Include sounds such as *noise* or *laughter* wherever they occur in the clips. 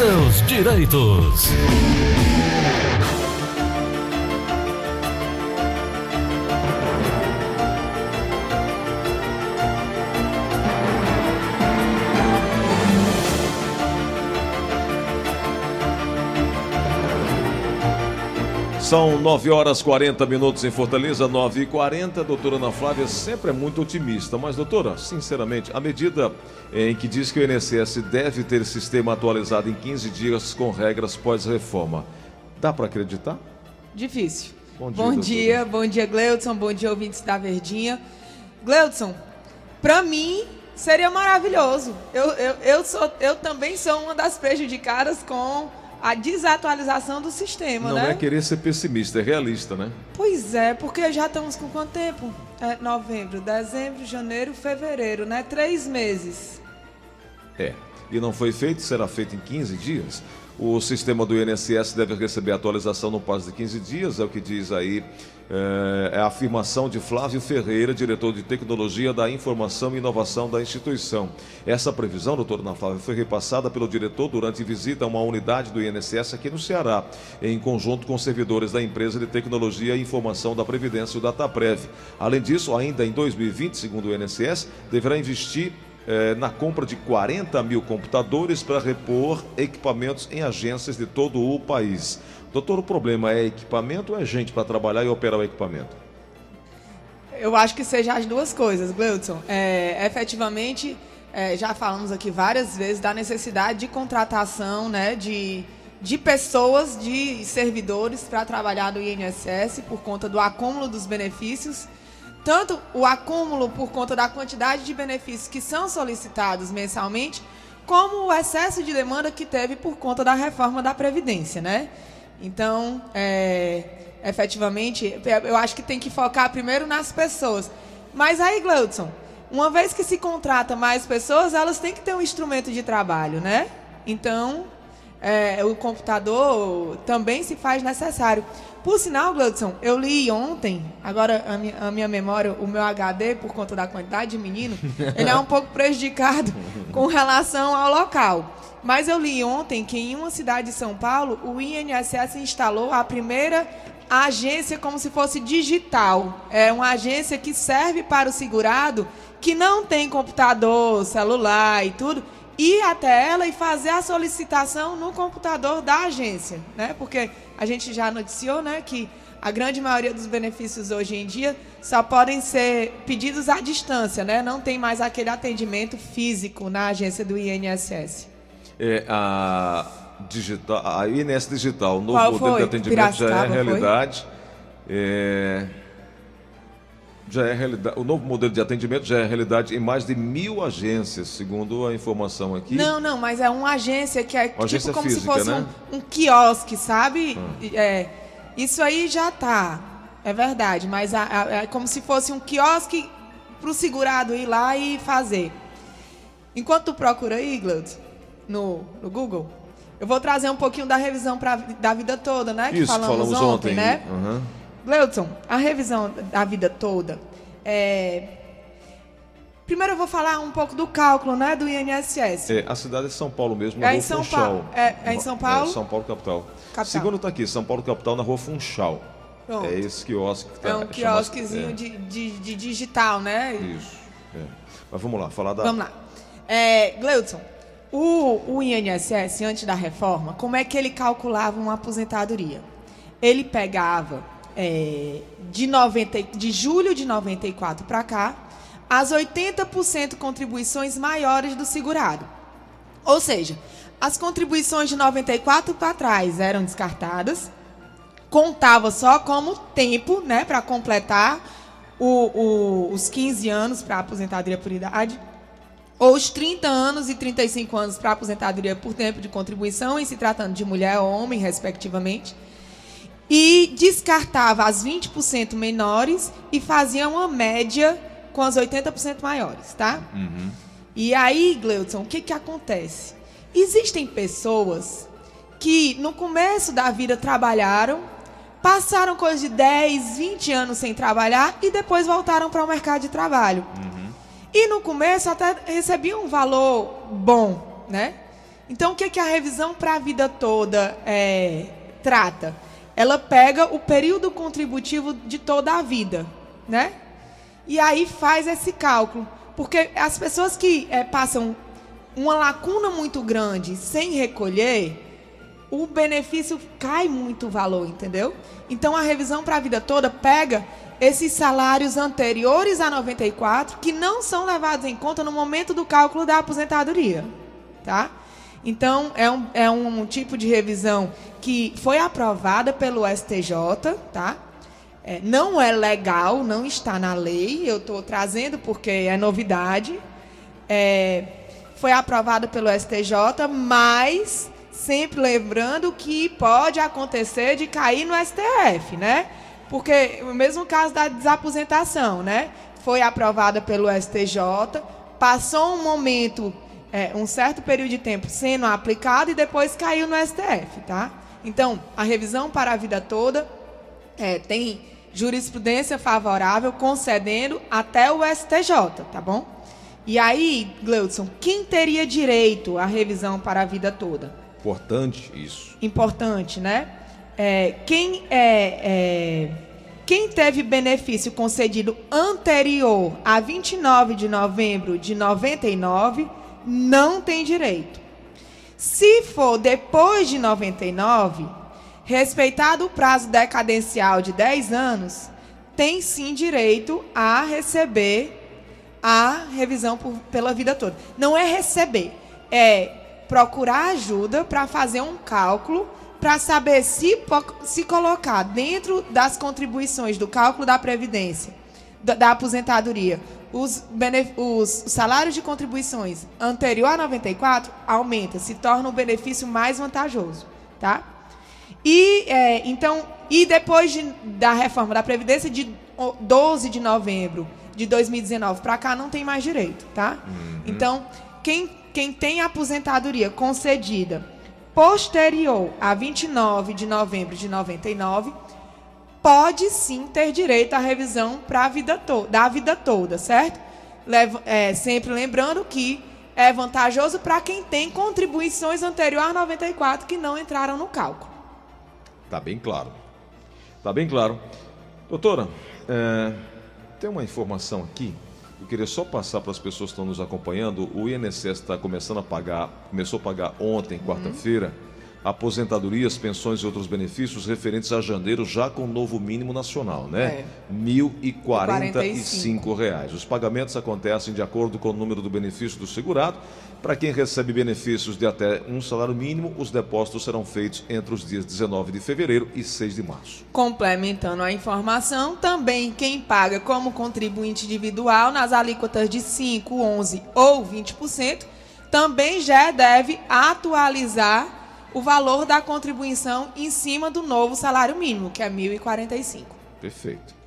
seus direitos. São 9 horas 40 minutos em Fortaleza, 9 e 40 Doutora Ana Flávia sempre é muito otimista, mas, doutora, sinceramente, a medida em que diz que o INSS deve ter sistema atualizado em 15 dias com regras pós-reforma, dá para acreditar? Difícil. Bom dia, bom dia, bom dia, Gleudson, bom dia, ouvintes da Verdinha. Gleudson, para mim seria maravilhoso. Eu, eu, eu, sou, eu também sou uma das prejudicadas com a desatualização do sistema, Não né? é querer ser pessimista, é realista, né? Pois é, porque já estamos com quanto tempo? É novembro, dezembro, janeiro, fevereiro, né? Três meses. É. E não foi feito, será feito em 15 dias. O sistema do INSS deve receber atualização no prazo de 15 dias, é o que diz aí é, a afirmação de Flávio Ferreira, diretor de Tecnologia da Informação e Inovação da instituição. Essa previsão, doutor Ana Flávia, foi repassada pelo diretor durante visita a uma unidade do INSS aqui no Ceará, em conjunto com servidores da empresa de Tecnologia e Informação da Previdência, o Dataprev. Além disso, ainda em 2020, segundo o INSS, deverá investir eh, na compra de 40 mil computadores para repor equipamentos em agências de todo o país. Doutor, o problema é equipamento ou é gente para trabalhar e operar o equipamento? Eu acho que seja as duas coisas, Gleudson. É, efetivamente, é, já falamos aqui várias vezes da necessidade de contratação né, de, de pessoas, de servidores para trabalhar no INSS por conta do acúmulo dos benefícios tanto o acúmulo por conta da quantidade de benefícios que são solicitados mensalmente, como o excesso de demanda que teve por conta da reforma da Previdência, né? Então, é, efetivamente, eu acho que tem que focar primeiro nas pessoas. Mas aí, Gleudson, uma vez que se contrata mais pessoas, elas têm que ter um instrumento de trabalho, né? Então, é, o computador também se faz necessário. Por sinal, Gladson, eu li ontem, agora a minha, a minha, memória, o meu HD, por conta da quantidade de menino, *laughs* ele é um pouco prejudicado com relação ao local. Mas eu li ontem que em uma cidade de São Paulo, o INSS instalou a primeira agência como se fosse digital. É uma agência que serve para o segurado que não tem computador, celular e tudo, ir até ela e fazer a solicitação no computador da agência, né? Porque a gente já noticiou, né, que a grande maioria dos benefícios hoje em dia só podem ser pedidos à distância, né? Não tem mais aquele atendimento físico na agência do INSS. É, a digital, a INS Digital, o novo modelo de atendimento Piracicaba, já é realidade. É, já é realidade, o novo modelo de atendimento já é realidade em mais de mil agências, segundo a informação aqui. Não, não, mas é uma agência que é uma tipo como física, se fosse né? um, um, quiosque, sabe? Ah. É, isso aí já tá, é verdade, mas a, a, é como se fosse um quiosque para o segurado ir lá e fazer. Enquanto tu procura aí, Glad, no, no Google, eu vou trazer um pouquinho da revisão pra, da vida toda, né? Que Isso, falamos, falamos ontem, ontem, né? Uhum. Gleudson, a revisão da vida toda. É... Primeiro eu vou falar um pouco do cálculo, né, do INSS. É, a cidade é São Paulo mesmo, na é Rua em São Funchal. Paulo. É, é, em São Paulo? É, São Paulo capital. capital. Segundo está aqui, São Paulo capital na Rua Funchal. Pronto. É esse quiosque que tá, É um quiosquezinho é. de, de, de, digital, né? Isso. É. Mas vamos lá, falar da. Vamos lá. É, Gleudson, o, o INSS, antes da reforma, como é que ele calculava uma aposentadoria? Ele pegava é, de, 90, de julho de 94 para cá, as 80% contribuições maiores do segurado. Ou seja, as contribuições de 94 para trás eram descartadas, contava só como tempo né, para completar o, o, os 15 anos para aposentadoria por idade, ou os 30 anos e 35 anos para aposentadoria por tempo de contribuição, em se tratando de mulher ou homem, respectivamente e descartava as 20% menores e fazia uma média com as 80% maiores, tá? Uhum. E aí, Gleudson, o que, que acontece? Existem pessoas que no começo da vida trabalharam, passaram coisa de 10, 20 anos sem trabalhar e depois voltaram para o mercado de trabalho. Uhum. E no começo até recebiam um valor bom, né? Então, o que, que a revisão para a vida toda é, trata? Ela pega o período contributivo de toda a vida, né? E aí faz esse cálculo. Porque as pessoas que é, passam uma lacuna muito grande sem recolher, o benefício cai muito o valor, entendeu? Então a revisão para a vida toda pega esses salários anteriores a 94 que não são levados em conta no momento do cálculo da aposentadoria, tá? Então é um, é um tipo de revisão que foi aprovada pelo STJ, tá? É, não é legal, não está na lei. Eu estou trazendo porque é novidade. É, foi aprovado pelo STJ, mas sempre lembrando que pode acontecer de cair no STF, né? Porque o mesmo caso da desaposentação, né? Foi aprovada pelo STJ, passou um momento, é, um certo período de tempo sendo aplicado e depois caiu no STF, tá? Então, a revisão para a vida toda é, tem jurisprudência favorável concedendo até o STJ, tá bom? E aí, Gleudson, quem teria direito à revisão para a vida toda? Importante isso. Importante, né? É, quem, é, é, quem teve benefício concedido anterior a 29 de novembro de 99 não tem direito. Se for depois de 99, respeitado o prazo decadencial de 10 anos, tem sim direito a receber a revisão por, pela vida toda. Não é receber, é procurar ajuda para fazer um cálculo para saber se, se colocar dentro das contribuições do cálculo da previdência, da, da aposentadoria, os, os, salários de contribuições anterior a 94 aumenta, se torna um benefício mais vantajoso, tá? E é, então, e depois de, da reforma da previdência de 12 de novembro de 2019 para cá não tem mais direito, tá? Uhum. Então, quem, quem tem aposentadoria concedida posterior a 29 de novembro de 99 pode sim ter direito à revisão para a vida toda, da vida toda, certo? Leva, é, sempre lembrando que é vantajoso para quem tem contribuições anteriores a 94 que não entraram no cálculo. Tá bem claro. Tá bem claro. Doutora, é, tem uma informação aqui. Eu queria só passar para as pessoas que estão nos acompanhando. O INSS está começando a pagar, começou a pagar ontem, uhum. Aposentadorias, pensões e outros benefícios referentes a janeiro, já com o novo mínimo nacional, né? R$ é. 1.045. Reais. Os pagamentos acontecem de acordo com o número do benefício do segurado para quem recebe benefícios de até um salário mínimo, os depósitos serão feitos entre os dias 19 de fevereiro e 6 de março. Complementando a informação, também quem paga como contribuinte individual nas alíquotas de 5, 11 ou 20%, também já deve atualizar o valor da contribuição em cima do novo salário mínimo, que é R$ 1.045. Perfeito.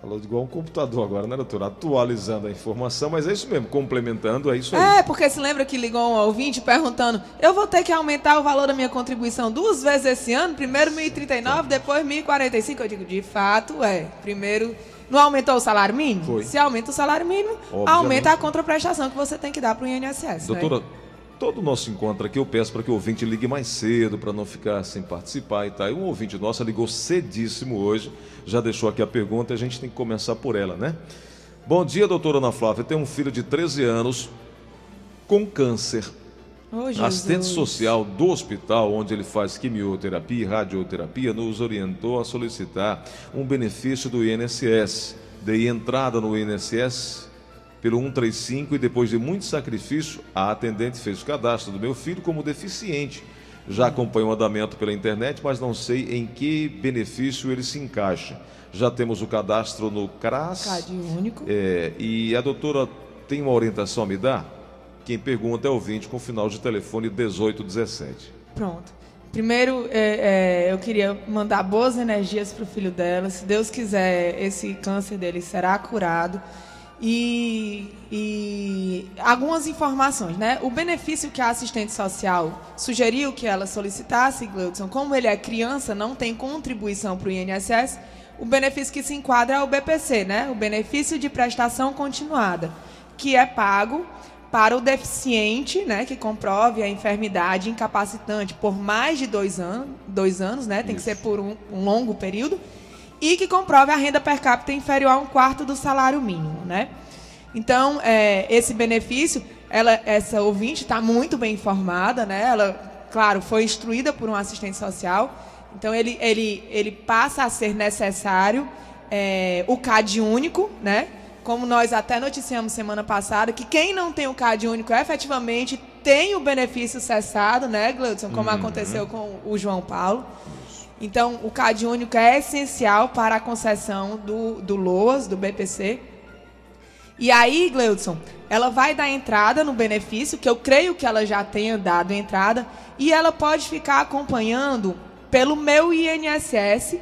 Falou igual um computador agora, né, doutora? Atualizando a informação, mas é isso mesmo, complementando, é isso aí. É, porque se lembra que ligou um ouvinte perguntando: eu vou ter que aumentar o valor da minha contribuição duas vezes esse ano? Primeiro 1.039, depois 1.045. Eu digo: de fato, é. Primeiro. Não aumentou o salário mínimo? Foi. Se aumenta o salário mínimo, Obviamente. aumenta a contraprestação que você tem que dar para o INSS. Né? Doutora, né? Todo o nosso encontro aqui eu peço para que o ouvinte ligue mais cedo, para não ficar sem participar e tal. E um ouvinte nosso ligou cedíssimo hoje, já deixou aqui a pergunta e a gente tem que começar por ela, né? Bom dia, doutora Ana Flávia. Tenho um filho de 13 anos com câncer. Oh, assistente social do hospital onde ele faz quimioterapia e radioterapia nos orientou a solicitar um benefício do INSS. Dei entrada no INSS pelo 135 e depois de muito sacrifício, a atendente fez o cadastro do meu filho como deficiente. Já acompanho o andamento pela internet, mas não sei em que benefício ele se encaixa. Já temos o cadastro no CRAS. Cadinho único. É, e a doutora tem uma orientação a me dar? Quem pergunta é o ouvinte com final de telefone 1817. Pronto. Primeiro, é, é, eu queria mandar boas energias para o filho dela. Se Deus quiser, esse câncer dele será curado. E, e, algumas informações, né? O benefício que a assistente social sugeriu que ela solicitasse, Gleudson, como ele é criança, não tem contribuição para o INSS, o benefício que se enquadra é o BPC, né? O benefício de prestação continuada, que é pago para o deficiente, né, que comprove a enfermidade incapacitante por mais de dois, an dois anos, né, tem Isso. que ser por um, um, longo período, e que comprove a renda per capita inferior a um quarto do salário mínimo, né. Então, é, esse benefício, ela, essa ouvinte está muito bem informada, né, ela, claro, foi instruída por um assistente social, então ele, ele, ele passa a ser necessário é, o CAD único, né, como nós até noticiamos semana passada, que quem não tem o CAD único efetivamente tem o benefício cessado, né, Gleudson, como uhum. aconteceu com o João Paulo. Então, o CAD único é essencial para a concessão do, do LOAS, do BPC. E aí, Gleudson, ela vai dar entrada no benefício, que eu creio que ela já tenha dado entrada, e ela pode ficar acompanhando pelo meu INSS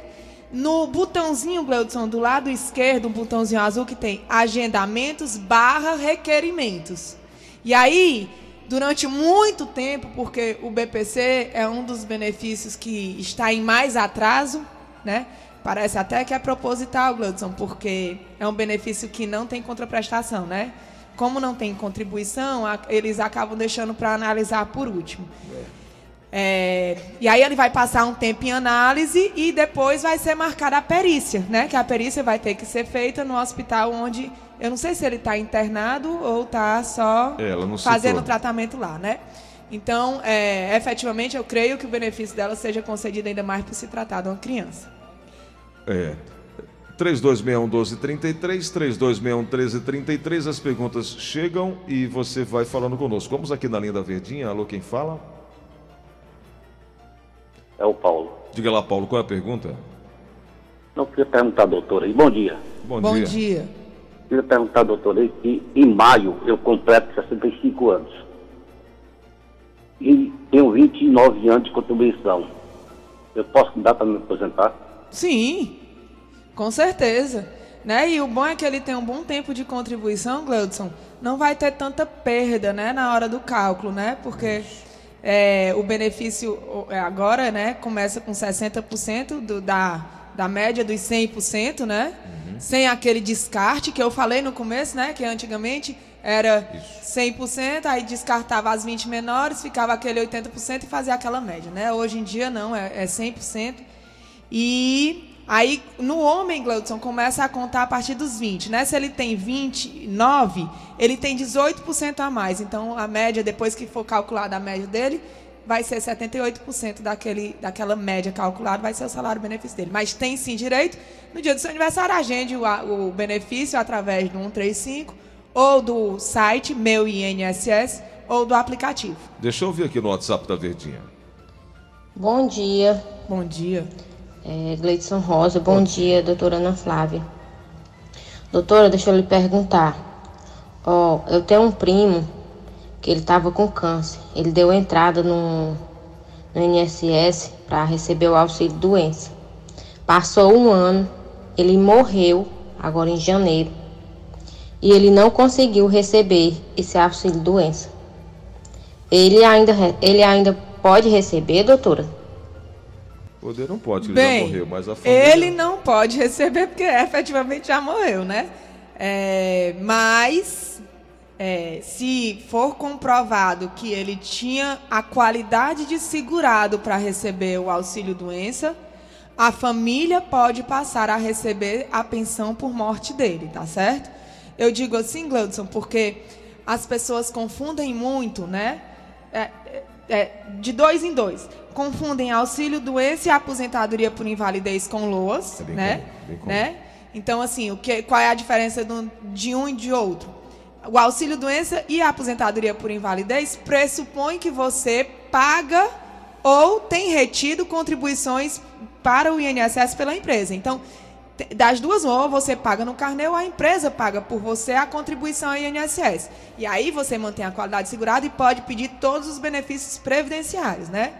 no botãozinho, Gleudson, do lado esquerdo, um botãozinho azul que tem agendamentos barra requerimentos. E aí, durante muito tempo, porque o BPC é um dos benefícios que está em mais atraso, né? Parece até que é proposital, Gleudson, porque é um benefício que não tem contraprestação, né? Como não tem contribuição, eles acabam deixando para analisar por último. É. É, e aí ele vai passar um tempo em análise e depois vai ser marcada a perícia, né? Que a perícia vai ter que ser feita no hospital onde eu não sei se ele está internado ou está só é, fazendo tratamento lá, né? Então, é, efetivamente, eu creio que o benefício dela seja concedido ainda mais por se tratar de uma criança. É. 3261-1233, 3261-1333, as perguntas chegam e você vai falando conosco. Vamos aqui na linha da Verdinha. Alô, quem fala? É o Paulo. Diga lá, Paulo, qual é a pergunta? Não, queria perguntar, doutora, e bom dia. Bom, bom dia. dia. Queria perguntar, doutora, que em maio eu completo 65 anos. E tenho 29 anos de contribuição. Eu posso dar para me aposentar? Sim, com certeza. Né? E o bom é que ele tem um bom tempo de contribuição, Gleudson. Não vai ter tanta perda né, na hora do cálculo, né? Porque é, o benefício é, agora né, começa com 60% do, da, da média dos 100%, né? Sem aquele descarte que eu falei no começo, né? Que antigamente era Isso. 100%, aí descartava as 20 menores, ficava aquele 80% e fazia aquela média, né? Hoje em dia não, é, é 100%. E Aí, no homem, Gleudson, começa a contar a partir dos 20, né? Se ele tem 29, ele tem 18% a mais. Então, a média, depois que for calculada a média dele, vai ser 78% daquele, daquela média calculada, vai ser o salário benefício dele. Mas tem sim direito, no dia do seu aniversário, agende o, o benefício através do 135 ou do site Meu INSS ou do aplicativo. Deixa eu ver aqui no WhatsApp da Verdinha. Bom dia. Bom dia. É, Gleidson Rosa, bom dia, doutora Ana Flávia. Doutora, deixa eu lhe perguntar. Ó, oh, eu tenho um primo que ele estava com câncer. Ele deu entrada no, no INSS para receber o auxílio doença. Passou um ano, ele morreu agora em janeiro. E ele não conseguiu receber esse auxílio doença. Ele ainda, ele ainda pode receber, doutora? Poder não pode, ele Bem, já morreu, mas a família... Ele não pode receber porque *laughs* efetivamente já morreu, né? É, mas é, se for comprovado que ele tinha a qualidade de segurado para receber o auxílio doença, a família pode passar a receber a pensão por morte dele, tá certo? Eu digo assim, Gleudson, porque as pessoas confundem muito, né? É, é, é de dois em dois confundem auxílio doença e aposentadoria por invalidez com LOAS, é né? Comum, né? Então assim, o que, qual é a diferença de um e de outro? O auxílio doença e a aposentadoria por invalidez pressupõe que você paga ou tem retido contribuições para o INSS pela empresa. Então, das duas, ou você paga no carnê ou a empresa paga por você a contribuição ao INSS. E aí você mantém a qualidade segurada e pode pedir todos os benefícios previdenciários, né?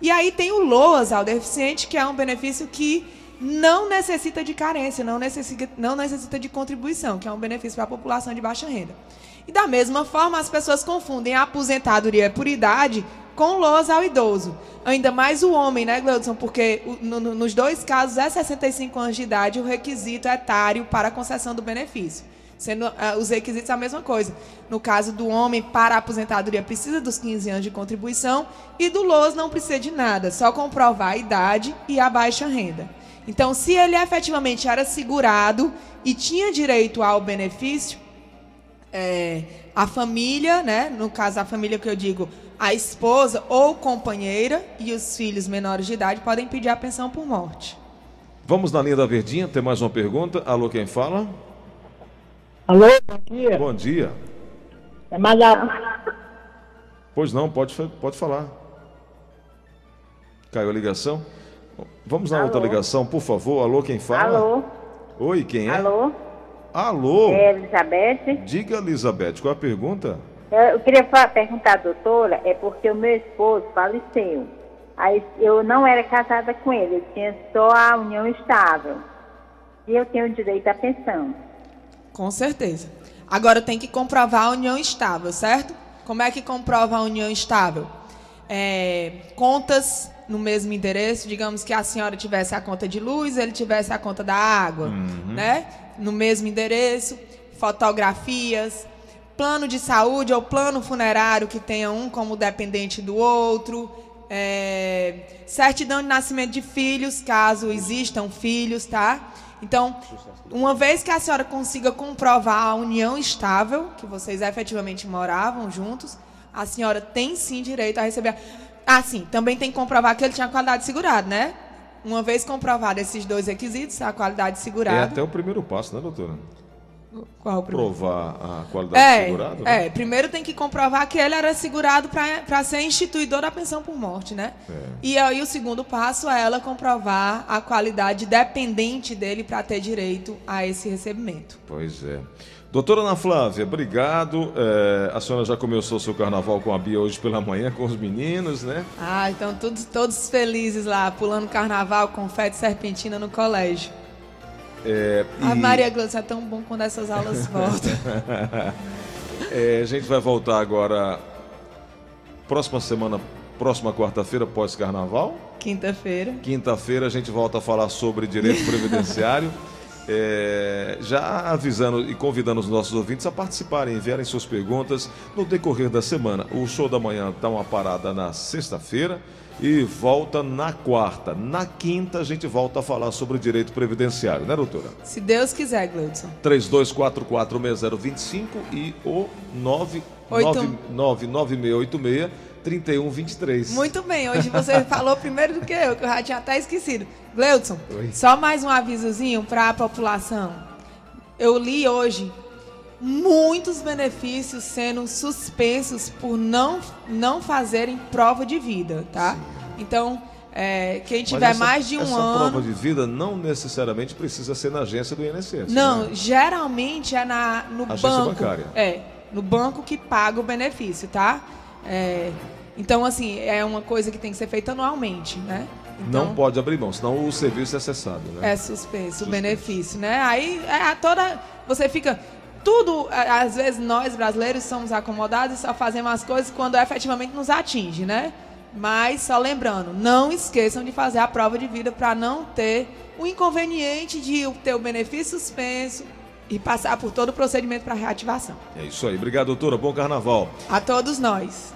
E aí tem o LOAS ao deficiente, que é um benefício que não necessita de carência, não necessita, não necessita de contribuição, que é um benefício para a população de baixa renda. E da mesma forma, as pessoas confundem a aposentadoria por idade com LOAS ao idoso. Ainda mais o homem, né, Gleudson? Porque no, no, nos dois casos é 65 anos de idade o requisito etário para a concessão do benefício. Sendo ah, os requisitos a mesma coisa. No caso do homem, para a aposentadoria, precisa dos 15 anos de contribuição e do LOS não precisa de nada, só comprovar a idade e a baixa renda. Então, se ele efetivamente era segurado e tinha direito ao benefício, é, a família, né, no caso a família que eu digo, a esposa ou companheira e os filhos menores de idade podem pedir a pensão por morte. Vamos na linha da Verdinha, tem mais uma pergunta. Alô, quem fala? Alô, bom dia. Bom dia. É Madalena. Pois não, pode, pode falar. Caiu a ligação? Vamos na outra ligação, por favor. Alô, quem fala? Alô? Oi, quem é? Alô? Alô? É Elizabeth? Diga, Elizabeth, qual é a pergunta? Eu, eu queria fa- perguntar à doutora, é porque o meu esposo faleceu. Aí eu não era casada com ele, eu tinha só a união estável. E eu tenho direito à pensão. Com certeza. Agora tem que comprovar a união estável, certo? Como é que comprova a união estável? É, contas no mesmo endereço, digamos que a senhora tivesse a conta de luz, ele tivesse a conta da água, né? No mesmo endereço, fotografias, plano de saúde ou plano funerário que tenha um como dependente do outro, é, certidão de nascimento de filhos, caso existam filhos, tá? Então, uma vez que a senhora consiga comprovar a união estável, que vocês efetivamente moravam juntos, a senhora tem sim direito a receber. Ah, sim, também tem que comprovar que ele tinha qualidade segurada, né? Uma vez comprovado esses dois requisitos, a qualidade É segurada. até o primeiro passo, né, doutora? Qual o primeiro? Provar a qualidade É, segurada. né? é, primeiro tem que comprovar que ele era segurado para ser instituidor da pensão por morte, né? É. E aí o segundo passo é ela comprovar a qualidade dependente dele para ter direito a esse recebimento. Pois é. Doutora Ana Flávia, obrigado. É, a senhora já começou seu carnaval com a Bia hoje pela manhã, com os meninos, né? Ah, então todos, todos felizes lá, pulando carnaval, confete serpentina no colégio. É, A e- Maria Gláucia é tão bom quando essas aulas *laughs* voltam. É, a gente vai voltar agora, próxima semana, próxima quarta-feira, pós-carnaval. Quinta-feira. Quinta-feira a gente volta a falar sobre direito previdenciário. *laughs* É, já avisando e convidando os nossos ouvintes a participarem, enviarem suas perguntas no decorrer da semana. O show da manhã dá uma parada na sexta-feira e volta na quarta. Na quinta a gente volta a falar sobre o direito previdenciário, né, doutora? Se Deus quiser, Gleudson. 32446025 e o 9999686-3123. Muito bem, hoje você *laughs* falou primeiro do que eu, que eu já tinha até esquecido. Gleudson, Oi. só mais um avisozinho para a população. Eu li hoje muitos benefícios sendo suspensos por não, não fazerem prova de vida, tá? Então, é, quem tiver essa- mais de um essa ano. prova de vida não necessariamente precisa ser na agência do INSS. Não, né? geralmente é na, no Agência banco. bancária. É, no banco que paga o benefício, tá? É, então, assim, é uma coisa que tem que ser feita anualmente, né? Então, Não pode abrir mão, senão o serviço é cessado, né? É suspenso, o benefício, né? Aí é a toda. Você fica. Tudo, às vezes nós brasileiros somos acomodados e só fazemos as coisas quando efetivamente nos atinge, né? Mas só lembrando, não esqueçam de fazer a prova de vida para não ter o inconveniente de ter o benefício suspenso e passar por todo o procedimento para reativação. É isso aí. Obrigado, doutora. Bom carnaval. A todos nós.